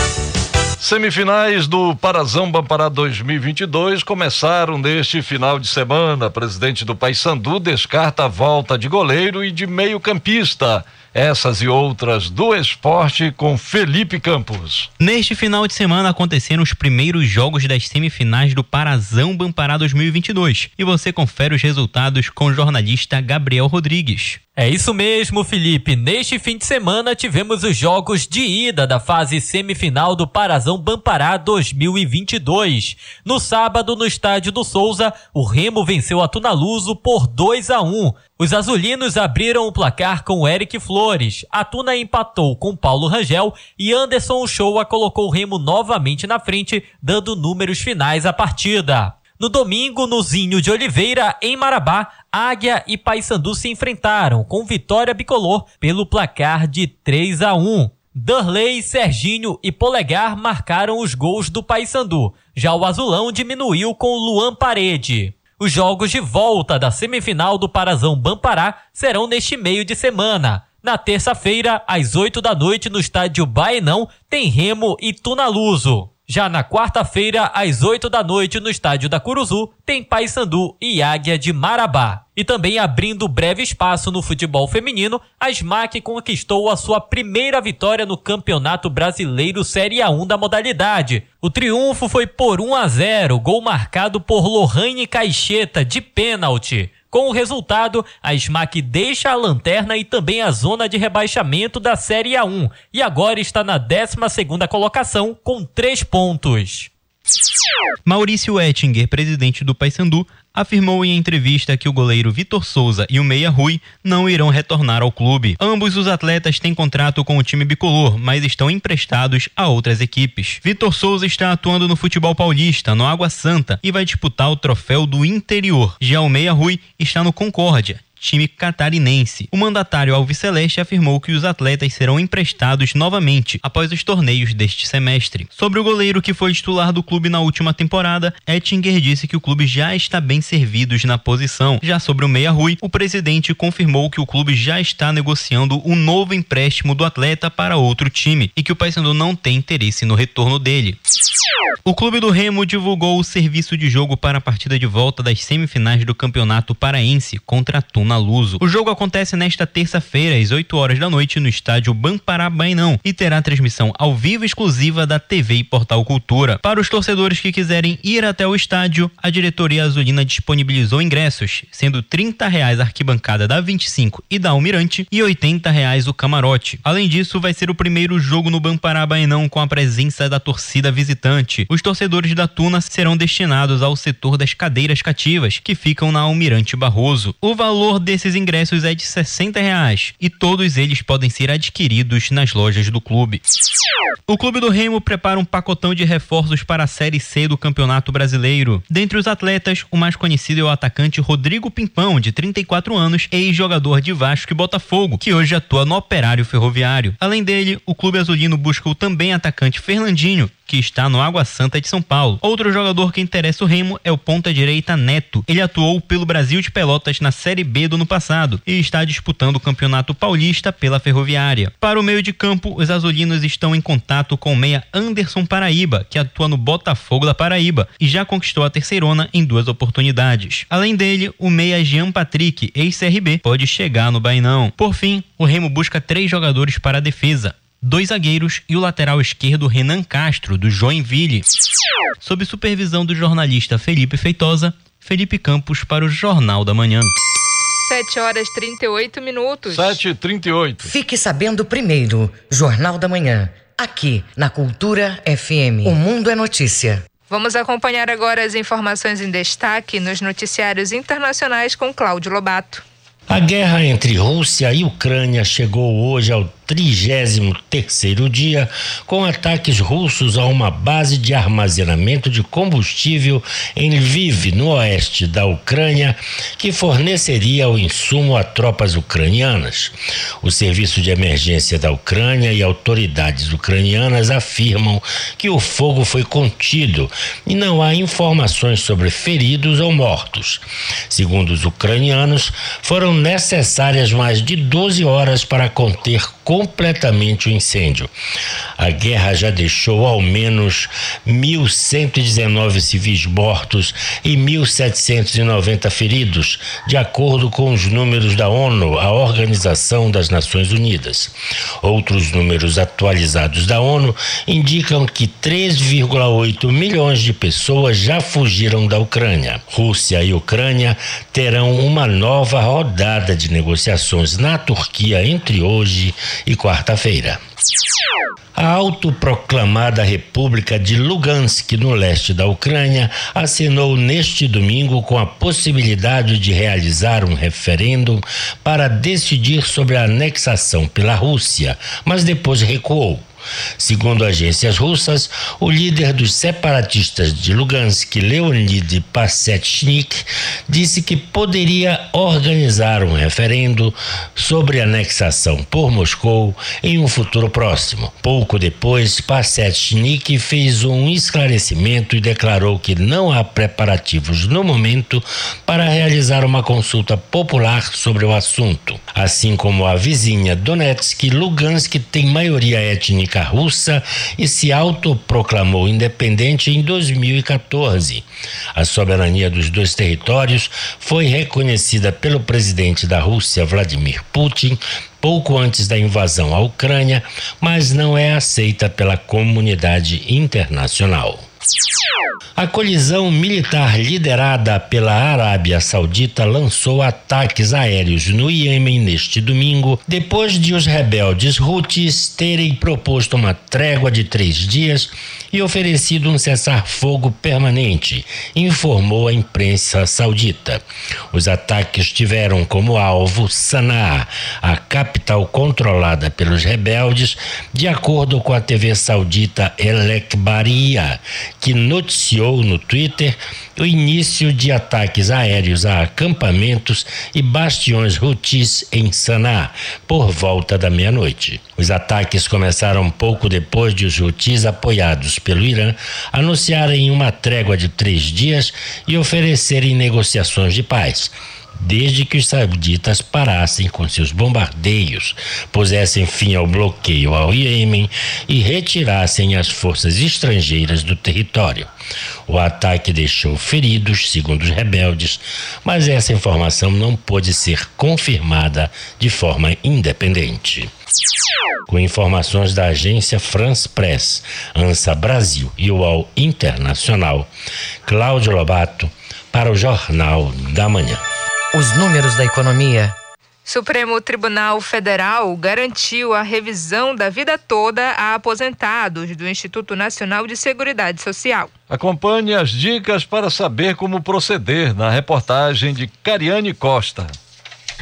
Semifinais do Parazão Bampará 2022 começaram neste final de semana. Presidente do Paysandu descarta a volta de goleiro e de meio-campista. Essas e outras do esporte com Felipe Campos. Neste final de semana aconteceram os primeiros jogos das semifinais do Parazão Bampará 2022 e você confere os resultados com o jornalista Gabriel Rodrigues. É isso mesmo, Felipe. Neste fim de semana tivemos os jogos de ida da fase semifinal do Parazão Bampará 2022. No sábado, no estádio do Souza, o Remo venceu a Tunaluso por 2 a 1. Os azulinos abriram o placar com Eric A Tuna empatou com Paulo Rangel e Anderson Uchoa colocou o Remo novamente na frente, dando números finais à partida. No domingo, no Zinho de Oliveira, em Marabá, Águia e Paysandu se enfrentaram com vitória bicolor pelo placar de 3 a 1. Darley, Serginho e Polegar marcaram os gols do Paysandu. Já o Azulão diminuiu com Luan Parede. Os jogos de volta da semifinal do Parazão Bampará serão neste meio de semana. Na terça-feira, às 8 da noite, no estádio Baenão, tem Remo e Tunaluso. Já na quarta-feira, às 8 da noite, no estádio da Curuzu, tem Paysandu e Águia de Marabá. E também abrindo breve espaço no futebol feminino, a SMAC conquistou a sua primeira vitória no Campeonato Brasileiro Série A1 da modalidade. O triunfo foi por 1 a 0, gol marcado por Lohane Caixeta de pênalti. Com o resultado, a SMAC deixa a lanterna e também a zona de rebaixamento da Série A1 e agora está na 12 colocação com três pontos. Maurício Ettinger, presidente do Paysandu, afirmou em entrevista que o goleiro Vitor Souza e o meia Rui não irão retornar ao clube. Ambos os atletas têm contrato com o time bicolor, mas estão emprestados a outras equipes. Vitor Souza está atuando no futebol paulista, no Água Santa, e vai disputar o troféu do interior. Já o meia Rui está no Concórdia, time catarinense. O mandatário Alviceleste afirmou que os atletas serão emprestados novamente após os torneios deste semestre. Sobre o goleiro que foi titular do clube na última temporada, Ettinger disse que o clube já está bem servido na posição. Já sobre o Meia Rui, o presidente confirmou que o clube já está negociando um novo empréstimo do atleta para outro time e que o Paysandu não tem interesse no retorno dele. O Clube do Remo divulgou o serviço de jogo para a partida de volta das semifinais do Campeonato Paraense contra a Tuna Luso. O jogo acontece nesta terça-feira, às 8 horas da noite, no estádio Bampará Bainão e terá transmissão ao vivo exclusiva da TV e Portal Cultura. Para os torcedores que quiserem ir até o estádio, a diretoria azulina disponibilizou ingressos, sendo 30 reais a arquibancada da 25 e da Almirante e 80 reais o camarote. Além disso, vai ser o primeiro jogo no Bampará Bainão com a presença da torcida visitante. Os torcedores da Tuna serão destinados ao setor das cadeiras cativas, que ficam na Almirante Barroso. O valor desses ingressos é de 60 reais, e todos eles podem ser adquiridos nas lojas do clube. O Clube do Remo prepara um pacotão de reforços para a Série C do Campeonato Brasileiro. Dentre os atletas, o mais conhecido é o atacante Rodrigo Pimpão, de 34 anos, ex-jogador de Vasco e Botafogo, que hoje atua no Operário Ferroviário. Além dele, o Clube Azulino busca o também atacante Fernandinho, que está no Água Santa de São Paulo. Outro jogador que interessa o Remo é o ponta-direita Neto. Ele atuou pelo Brasil de Pelotas na Série B ano passado e está disputando o Campeonato Paulista pela Ferroviária. Para o meio de campo, os azulinos estão em contato com o meia Anderson Paraíba, que atua no Botafogo da Paraíba e já conquistou a terceirona em duas oportunidades. Além dele, o meia Jean Patrick, ex-CRB, pode chegar no Bainão. Por fim, o Remo busca três jogadores para a defesa dois zagueiros e o lateral esquerdo Renan Castro, do Joinville. Sob supervisão do jornalista Felipe Feitosa, Felipe Campos para o Jornal da Manhã. 7 horas 38 minutos. 7 e 38 Fique sabendo primeiro, Jornal da Manhã, aqui na Cultura FM. O Mundo é Notícia. Vamos acompanhar agora as informações em destaque nos noticiários internacionais com Cláudio Lobato. A guerra entre Rússia e Ucrânia chegou hoje ao 33º dia com ataques russos a uma base de armazenamento de combustível em Lviv, no oeste da Ucrânia, que forneceria o insumo a tropas ucranianas. O serviço de emergência da Ucrânia e autoridades ucranianas afirmam que o fogo foi contido e não há informações sobre feridos ou mortos. Segundo os ucranianos, foram necessárias mais de 12 horas para conter completamente o incêndio. A guerra já deixou ao menos 1.119 civis mortos e 1.790 feridos, de acordo com os números da ONU, a Organização das Nações Unidas. Outros números atualizados da ONU indicam que 3,8 milhões de pessoas já fugiram da Ucrânia. Rússia e Ucrânia terão uma nova rodada de negociações na Turquia entre hoje e quarta-feira. A autoproclamada República de Lugansk, no leste da Ucrânia, assinou neste domingo com a possibilidade de realizar um referendo para decidir sobre a anexação pela Rússia, mas depois recuou. Segundo agências russas, o líder dos separatistas de Lugansk, Leonid Passetchnik, disse que poderia organizar um referendo sobre anexação por Moscou em um futuro próximo. Pouco depois, Passetchnik fez um esclarecimento e declarou que não há preparativos no momento para realizar uma consulta popular sobre o assunto. Assim como a vizinha Donetsk, Lugansk tem maioria étnica russa e se autoproclamou independente em 2014. A soberania dos dois territórios foi reconhecida pelo presidente da Rússia, Vladimir Putin, pouco antes da invasão à Ucrânia, mas não é aceita pela comunidade internacional. A colisão militar liderada pela Arábia Saudita lançou ataques aéreos no Iêmen neste domingo, depois de os rebeldes Houthis terem proposto uma trégua de três dias e oferecido um cessar-fogo permanente, informou a imprensa saudita. Os ataques tiveram como alvo Sanaa, a capital controlada pelos rebeldes, de acordo com a TV saudita El Ekbaria, que noticiou no Twitter o início de ataques aéreos a acampamentos e bastiões Houthis em Sanaa por volta da meia-noite. Os ataques começaram pouco depois de os Houthis, apoiados pelo Irã, anunciarem uma trégua de três dias e oferecerem negociações de paz desde que os sauditas parassem com seus bombardeios, pusessem fim ao bloqueio ao Iêmen e retirassem as forças estrangeiras do território. O ataque deixou feridos, segundo os rebeldes, mas essa informação não pôde ser confirmada de forma independente. Com informações da agência France Press, ANSA Brasil e UOL Internacional, Cláudio Lobato, para o Jornal da Manhã. Os números da economia. Supremo Tribunal Federal garantiu a revisão da vida toda a aposentados do Instituto Nacional de Seguridade Social. Acompanhe as dicas para saber como proceder na reportagem de Cariane Costa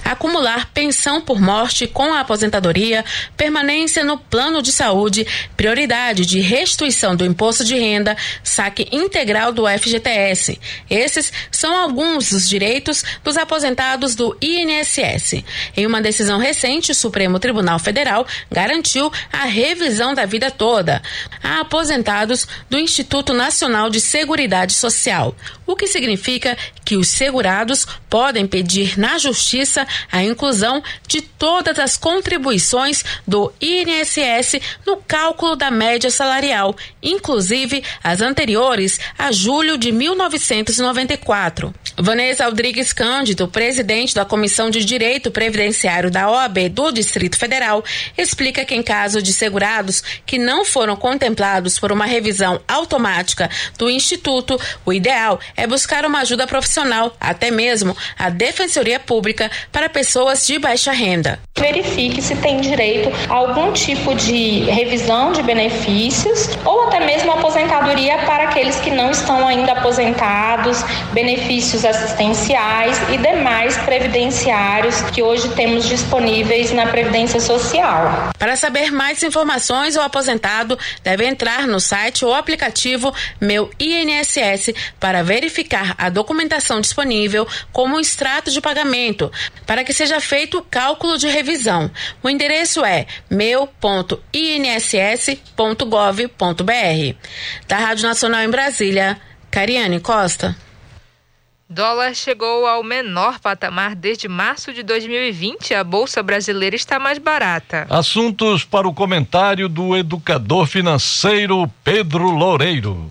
acumular pensão por morte com a aposentadoria, permanência no plano de saúde, prioridade de restituição do imposto de renda, saque integral do FGTS. Esses são alguns dos direitos dos aposentados do INSS. Em uma decisão recente, o Supremo Tribunal Federal garantiu a revisão da vida toda a aposentados do Instituto Nacional de Seguridade Social, o que significa que os segurados podem pedir na Justiça a inclusão de todas as contribuições do INSS no cálculo da média salarial, inclusive as anteriores a julho de 1994. Vanessa Rodrigues Cândido, presidente da Comissão de Direito Previdenciário da OAB do Distrito Federal, explica que em caso de segurados que não foram contemplados por uma revisão automática do Instituto, o ideal é buscar uma ajuda profissional, até mesmo a Defensoria Pública para pessoas de baixa renda. Verifique se tem direito a algum tipo de revisão de benefícios ou até mesmo aposentadoria para aqueles que não estão ainda aposentados, benefícios assistenciais e demais previdenciários que hoje temos disponíveis na Previdência Social. Para saber mais informações, o aposentado deve entrar no site ou aplicativo Meu INSS para verificar a documentação disponível como um extrato de pagamento, para que seja feito o cálculo de revisão. O endereço é meu.inss.gov.br. Da Rádio Nacional em Brasília, Cariane Costa. Dólar chegou ao menor patamar desde março de 2020. A Bolsa Brasileira está mais barata. Assuntos para o comentário do educador financeiro Pedro Loureiro.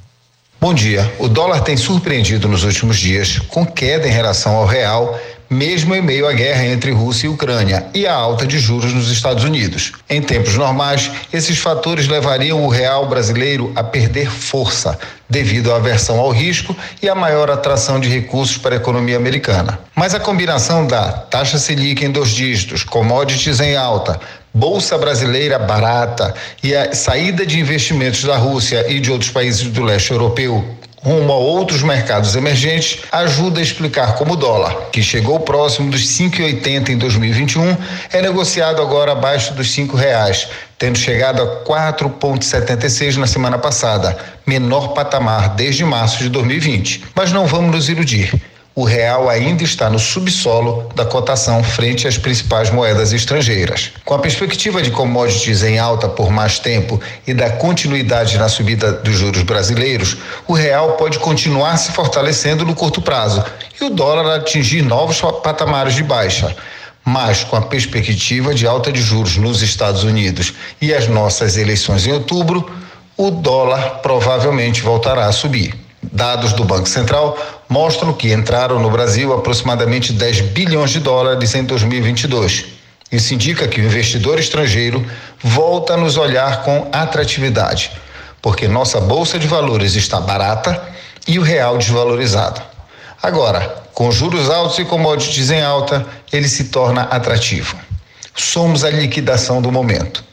Bom dia. O dólar tem surpreendido nos últimos dias com queda em relação ao real mesmo em meio à guerra entre Rússia e Ucrânia e a alta de juros nos Estados Unidos. Em tempos normais, esses fatores levariam o real brasileiro a perder força, devido à aversão ao risco e à maior atração de recursos para a economia americana. Mas a combinação da taxa Selic em dois dígitos, commodities em alta, Bolsa brasileira barata e a saída de investimentos da Rússia e de outros países do leste europeu rumo a outros mercados emergentes ajuda a explicar como o dólar, que chegou próximo dos 5,80 em 2021, é negociado agora abaixo dos cinco reais, tendo chegado a 4,76 na semana passada, menor patamar desde março de 2020. Mas não vamos nos iludir o real ainda está no subsolo da cotação frente às principais moedas estrangeiras. Com a perspectiva de commodities em alta por mais tempo e da continuidade na subida dos juros brasileiros, o real pode continuar se fortalecendo no curto prazo e o dólar atingir novos patamares de baixa mas com a perspectiva de alta de juros nos Estados Unidos e as nossas eleições em outubro, o dólar provavelmente voltará a subir. Dados do Banco Central mostram que entraram no Brasil aproximadamente 10 bilhões de dólares em 2022. Isso indica que o investidor estrangeiro volta a nos olhar com atratividade, porque nossa bolsa de valores está barata e o real desvalorizado. Agora, com juros altos e commodities em alta, ele se torna atrativo. Somos a liquidação do momento.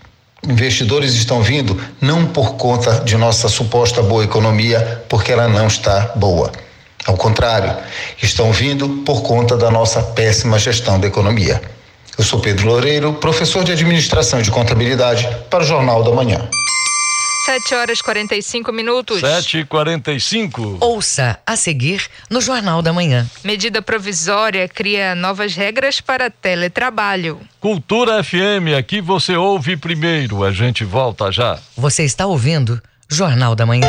Investidores estão vindo não por conta de nossa suposta boa economia, porque ela não está boa. Ao contrário, estão vindo por conta da nossa péssima gestão da economia. Eu sou Pedro Loureiro, professor de administração e de contabilidade, para o Jornal da Manhã. 7 horas 45 minutos. 7 e 45 Ouça a seguir no Jornal da Manhã. Medida provisória cria novas regras para teletrabalho. Cultura FM, aqui você ouve primeiro. A gente volta já. Você está ouvindo Jornal da Manhã.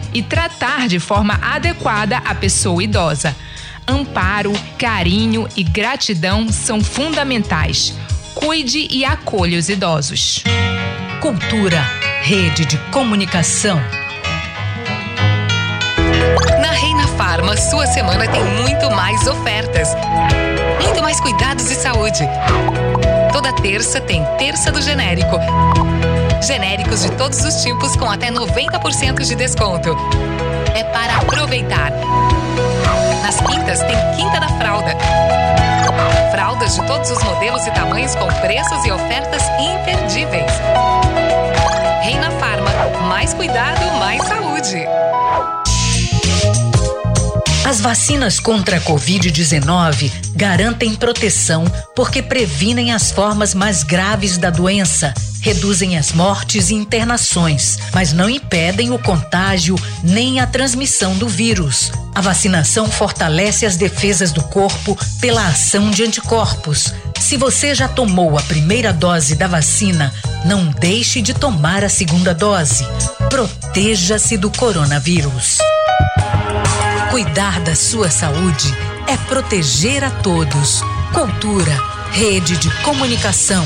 e tratar de forma adequada a pessoa idosa. Amparo, carinho e gratidão são fundamentais. Cuide e acolha os idosos. Cultura, rede de comunicação. Na Reina Farma, sua semana tem muito mais ofertas. Muito mais cuidados de saúde. Toda terça tem Terça do Genérico. Genéricos de todos os tipos com até 90% de desconto. É para aproveitar. Nas quintas tem Quinta da Fralda. Fraldas de todos os modelos e tamanhos com preços e ofertas imperdíveis. Reina Farma, mais cuidado, mais saúde. As vacinas contra a Covid-19 garantem proteção porque previnem as formas mais graves da doença, reduzem as mortes e internações, mas não impedem o contágio nem a transmissão do vírus. A vacinação fortalece as defesas do corpo pela ação de anticorpos. Se você já tomou a primeira dose da vacina, não deixe de tomar a segunda dose. Proteja-se do coronavírus. Cuidar da sua saúde é proteger a todos. Cultura, rede de comunicação.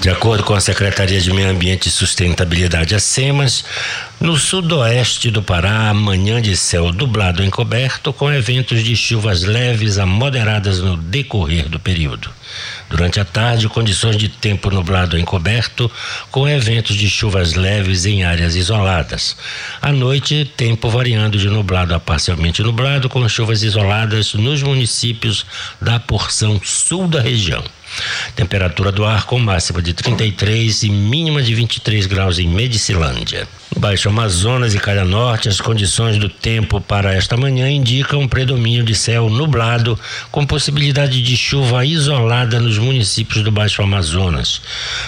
De acordo com a Secretaria de Meio Ambiente e Sustentabilidade, a SEMAS, no sudoeste do Pará, amanhã de céu nublado encoberto, com eventos de chuvas leves a moderadas no decorrer do período. Durante a tarde, condições de tempo nublado encoberto, com eventos de chuvas leves em áreas isoladas. À noite, tempo variando de nublado a parcialmente nublado, com chuvas isoladas nos municípios da porção sul da região. Temperatura do ar com máxima de 33 e mínima de 23 graus em Medicilândia. Baixo Amazonas e Calha Norte, as condições do tempo para esta manhã indicam predomínio de céu nublado, com possibilidade de chuva isolada nos municípios do Baixo Amazonas.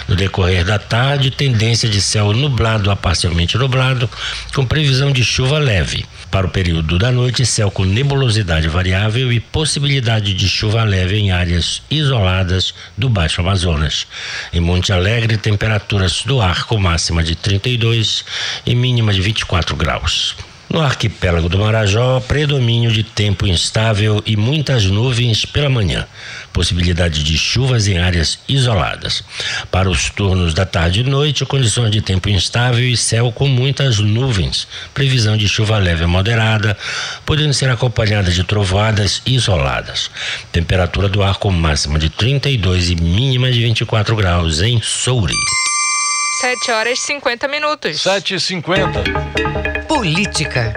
No decorrer da tarde, tendência de céu nublado a parcialmente nublado, com previsão de chuva leve. Para o período da noite, céu com nebulosidade variável e possibilidade de chuva leve em áreas isoladas do Baixo Amazonas. Em Monte Alegre, temperaturas do ar com máxima de 32 e mínima de 24 graus. No arquipélago do Marajó, predomínio de tempo instável e muitas nuvens pela manhã. Possibilidade de chuvas em áreas isoladas. Para os turnos da tarde e noite, condições de tempo instável e céu com muitas nuvens. Previsão de chuva leve a moderada, podendo ser acompanhada de trovoadas isoladas. Temperatura do ar com máxima de 32 e mínima de 24 graus em Souri. 7 horas e 50 minutos. 7 e 50 Política.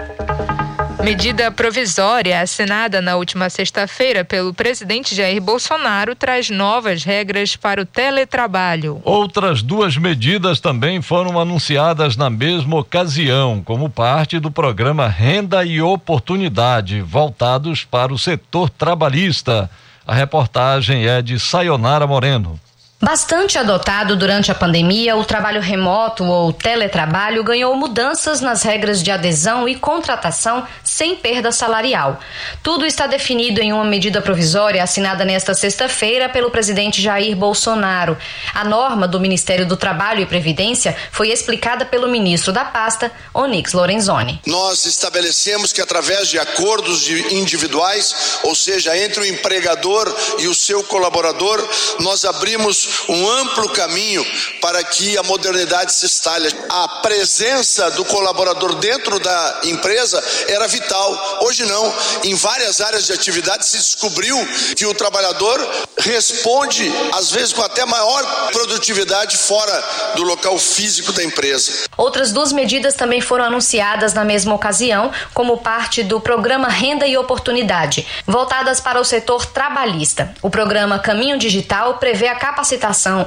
Medida provisória assinada na última sexta-feira pelo presidente Jair Bolsonaro traz novas regras para o teletrabalho. Outras duas medidas também foram anunciadas na mesma ocasião, como parte do programa Renda e Oportunidade, voltados para o setor trabalhista. A reportagem é de Sayonara Moreno. Bastante adotado durante a pandemia, o trabalho remoto ou teletrabalho ganhou mudanças nas regras de adesão e contratação sem perda salarial. Tudo está definido em uma medida provisória assinada nesta sexta-feira pelo presidente Jair Bolsonaro. A norma do Ministério do Trabalho e Previdência foi explicada pelo ministro da pasta, Onyx Lorenzoni. Nós estabelecemos que através de acordos individuais, ou seja, entre o empregador e o seu colaborador, nós abrimos um amplo caminho para que a modernidade se instale. A presença do colaborador dentro da empresa era vital. Hoje não. Em várias áreas de atividade se descobriu que o trabalhador responde, às vezes com até maior produtividade fora do local físico da empresa. Outras duas medidas também foram anunciadas na mesma ocasião, como parte do programa Renda e Oportunidade, voltadas para o setor trabalhista. O programa Caminho Digital prevê a capacitação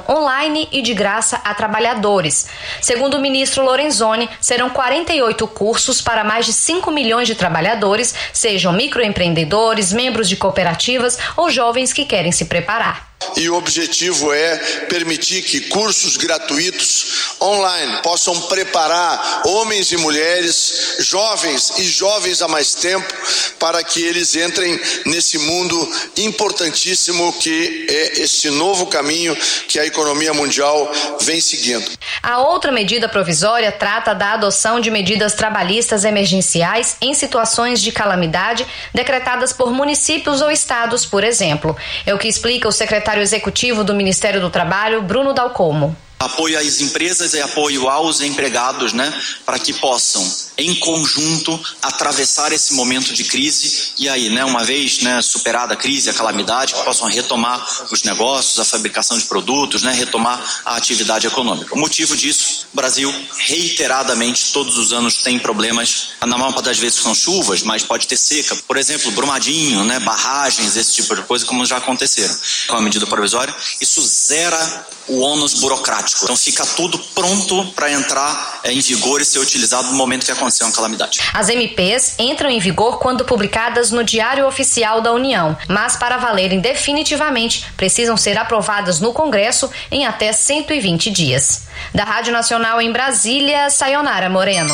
online e de graça a trabalhadores. Segundo o ministro Lorenzoni, serão 48 cursos para mais de 5 milhões de trabalhadores, sejam microempreendedores, membros de cooperativas ou jovens que querem se preparar. E o objetivo é permitir que cursos gratuitos online possam preparar homens e mulheres, jovens e jovens há mais tempo, para que eles entrem nesse mundo importantíssimo que é esse novo caminho que a economia mundial vem seguindo. A outra medida provisória trata da adoção de medidas trabalhistas emergenciais em situações de calamidade decretadas por municípios ou estados, por exemplo. É o que explica o secretário secretário executivo do Ministério do Trabalho, Bruno Dalcomo. Apoio às empresas e apoio aos empregados, né, para que possam, em conjunto, atravessar esse momento de crise e aí, né, uma vez né, superada a crise, a calamidade, que possam retomar os negócios, a fabricação de produtos, né, retomar a atividade econômica. O motivo disso, o Brasil reiteradamente, todos os anos, tem problemas, na maior parte das vezes são chuvas, mas pode ter seca. Por exemplo, brumadinho, né, barragens, esse tipo de coisa, como já aconteceram. Com a medida provisória, isso zera o ônus burocrático. Então fica tudo pronto para entrar é, em vigor e ser utilizado no momento que acontecer uma calamidade. As MPs entram em vigor quando publicadas no Diário Oficial da União, mas para valerem definitivamente precisam ser aprovadas no Congresso em até 120 dias. Da Rádio Nacional em Brasília, Sayonara Moreno.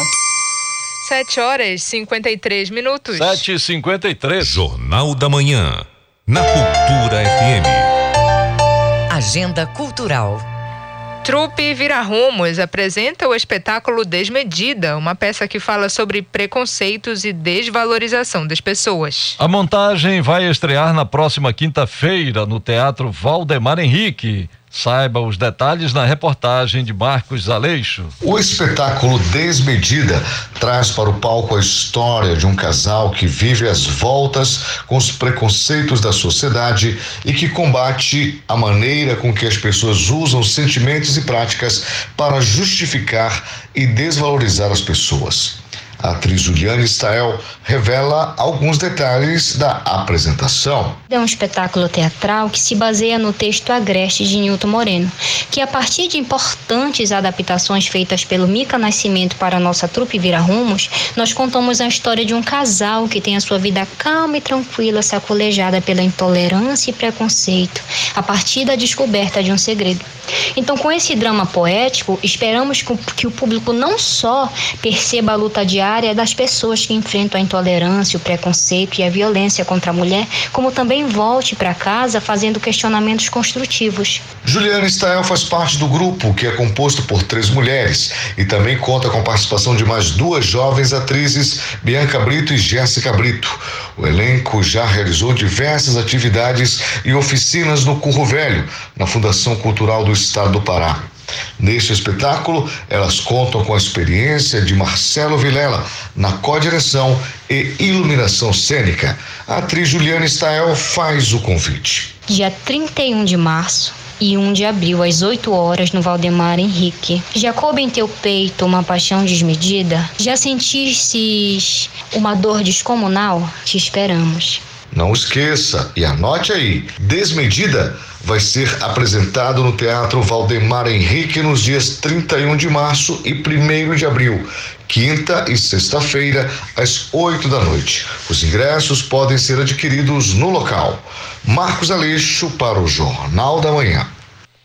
7 horas e 53 minutos. 7 e 53 Jornal da Manhã. Na Cultura FM. Agenda Cultural. Trupe Vira Rumos apresenta o espetáculo Desmedida, uma peça que fala sobre preconceitos e desvalorização das pessoas. A montagem vai estrear na próxima quinta-feira no Teatro Valdemar Henrique. Saiba os detalhes na reportagem de Marcos Aleixo. O espetáculo Desmedida traz para o palco a história de um casal que vive as voltas com os preconceitos da sociedade e que combate a maneira com que as pessoas usam sentimentos e práticas para justificar e desvalorizar as pessoas. A atriz Juliane Stael revela alguns detalhes da apresentação. É um espetáculo teatral que se baseia no texto Agreste de Nilton Moreno, que a partir de importantes adaptações feitas pelo Mica Nascimento para a nossa trupe Vira Rumos, nós contamos a história de um casal que tem a sua vida calma e tranquila sacolejada pela intolerância e preconceito, a partir da descoberta de um segredo. Então, com esse drama poético, esperamos que o público não só perceba a luta diária das pessoas que enfrentam a intolerância, o preconceito e a violência contra a mulher, como também volte para casa fazendo questionamentos construtivos. Juliana Stael faz parte do grupo, que é composto por três mulheres e também conta com a participação de mais duas jovens atrizes, Bianca Brito e Jéssica Brito. O elenco já realizou diversas atividades e oficinas no Curro Velho, na Fundação Cultural do Estado do Pará. Neste espetáculo, elas contam com a experiência de Marcelo Vilela na co-direção e iluminação cênica. A atriz Juliana Stael faz o convite. Dia 31 de março, e 1 de abril, às 8 horas, no Valdemar Henrique. Já coube em teu peito uma paixão desmedida? Já sentistes uma dor descomunal? Te esperamos. Não esqueça e anote aí: Desmedida vai ser apresentado no Teatro Valdemar Henrique nos dias 31 de março e 1 de abril, quinta e sexta-feira, às 8 da noite. Os ingressos podem ser adquiridos no local. Marcos Aleixo para o Jornal da Manhã.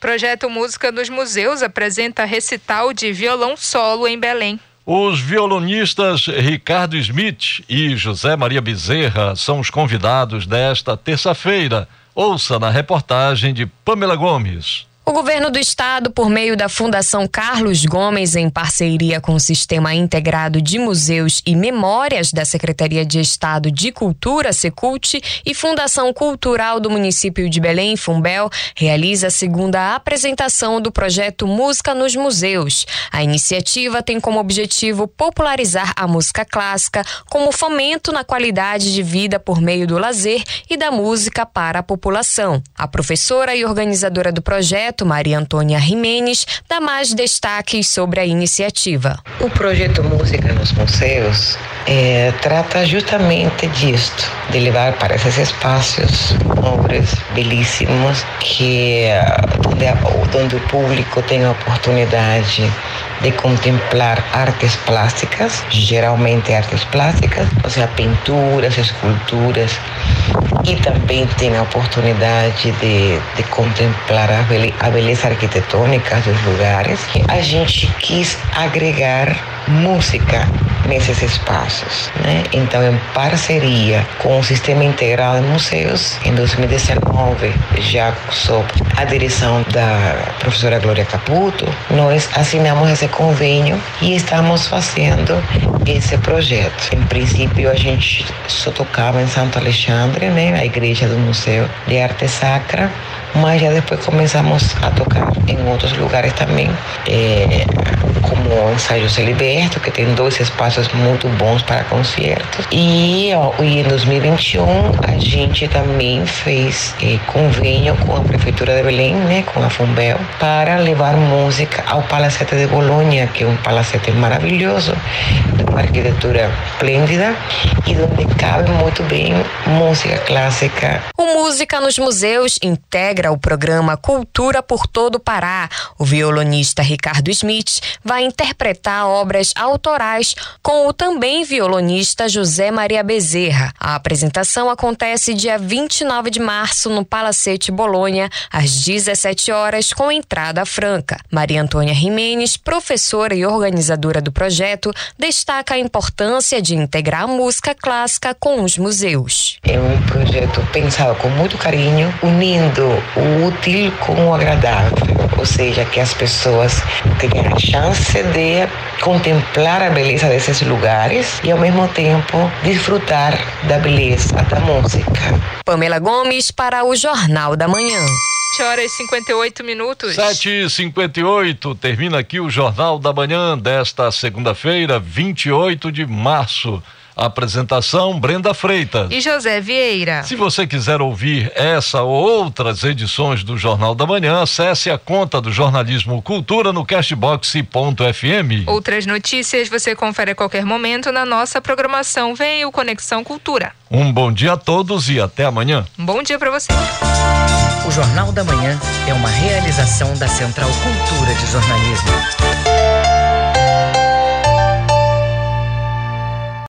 Projeto Música nos Museus apresenta recital de violão solo em Belém. Os violonistas Ricardo Smith e José Maria Bezerra são os convidados desta terça-feira. Ouça na reportagem de Pamela Gomes. O governo do estado, por meio da Fundação Carlos Gomes, em parceria com o Sistema Integrado de Museus e Memórias da Secretaria de Estado de Cultura, Secult, e Fundação Cultural do município de Belém, Fumbel, realiza a segunda apresentação do projeto Música nos Museus. A iniciativa tem como objetivo popularizar a música clássica como fomento na qualidade de vida por meio do lazer e da música para a população. A professora e organizadora do projeto projeto, Maria Antônia Jimenez, dá mais destaques sobre a iniciativa. O projeto Música nos Museus é, trata justamente disto, de levar para esses espaços obras belíssimos que onde, onde o público tem a oportunidade de contemplar artes plásticas, geralmente artes plásticas, ou seja, pinturas, esculturas, e também tem a oportunidade de, de contemplar a, a beleza arquitetônica dos lugares. A gente quis agregar música nesses espaços. Né? Então, em parceria com o Sistema Integrado de Museus, em 2019, já sob a direção da professora Glória Caputo, nós assinamos esse convênio e estamos fazendo esse projeto. Em princípio, a gente só tocava em Santo Alexandre, né? a igreja do Museu de Arte Sacra, mas já depois começamos a tocar em outros lugares também, é, como o Ensaio Celiberto, que tem dois espaços muito bons para concertos. E, ó, e em 2021 a gente também fez é, convênio com a Prefeitura de Belém, né, com a Fumbel, para levar música ao Palacete de Bolonha, que é um palacete maravilhoso, de uma arquitetura esplêndida e onde cabe muito bem música clássica. O Música nos Museus integra o programa Cultura por Todo o Pará. O violonista Ricardo Smith vai interpretar obras autorais com o também violonista José Maria Bezerra. A apresentação acontece dia 29 de março no Palacete Bolonha, às 17 horas, com entrada franca. Maria Antônia Jimenez, professora e organizadora do projeto, destaca a importância de integrar a música clássica com os museus. É um projeto pensado com muito carinho, unindo o útil com o agradável, ou seja, que as pessoas tenham a chance de contemplar a beleza desses lugares e ao mesmo tempo desfrutar da beleza da música. Pamela Gomes para o Jornal da Manhã. 7 horas e 58 minutos. 7 e 58 termina aqui o Jornal da Manhã desta segunda-feira, 28 de março. Apresentação Brenda Freitas e José Vieira. Se você quiser ouvir essa ou outras edições do Jornal da Manhã, acesse a conta do Jornalismo Cultura no cashbox.fm. Outras notícias você confere a qualquer momento na nossa programação. Vem o Conexão Cultura. Um bom dia a todos e até amanhã. Um bom dia para você. O Jornal da Manhã é uma realização da Central Cultura de Jornalismo.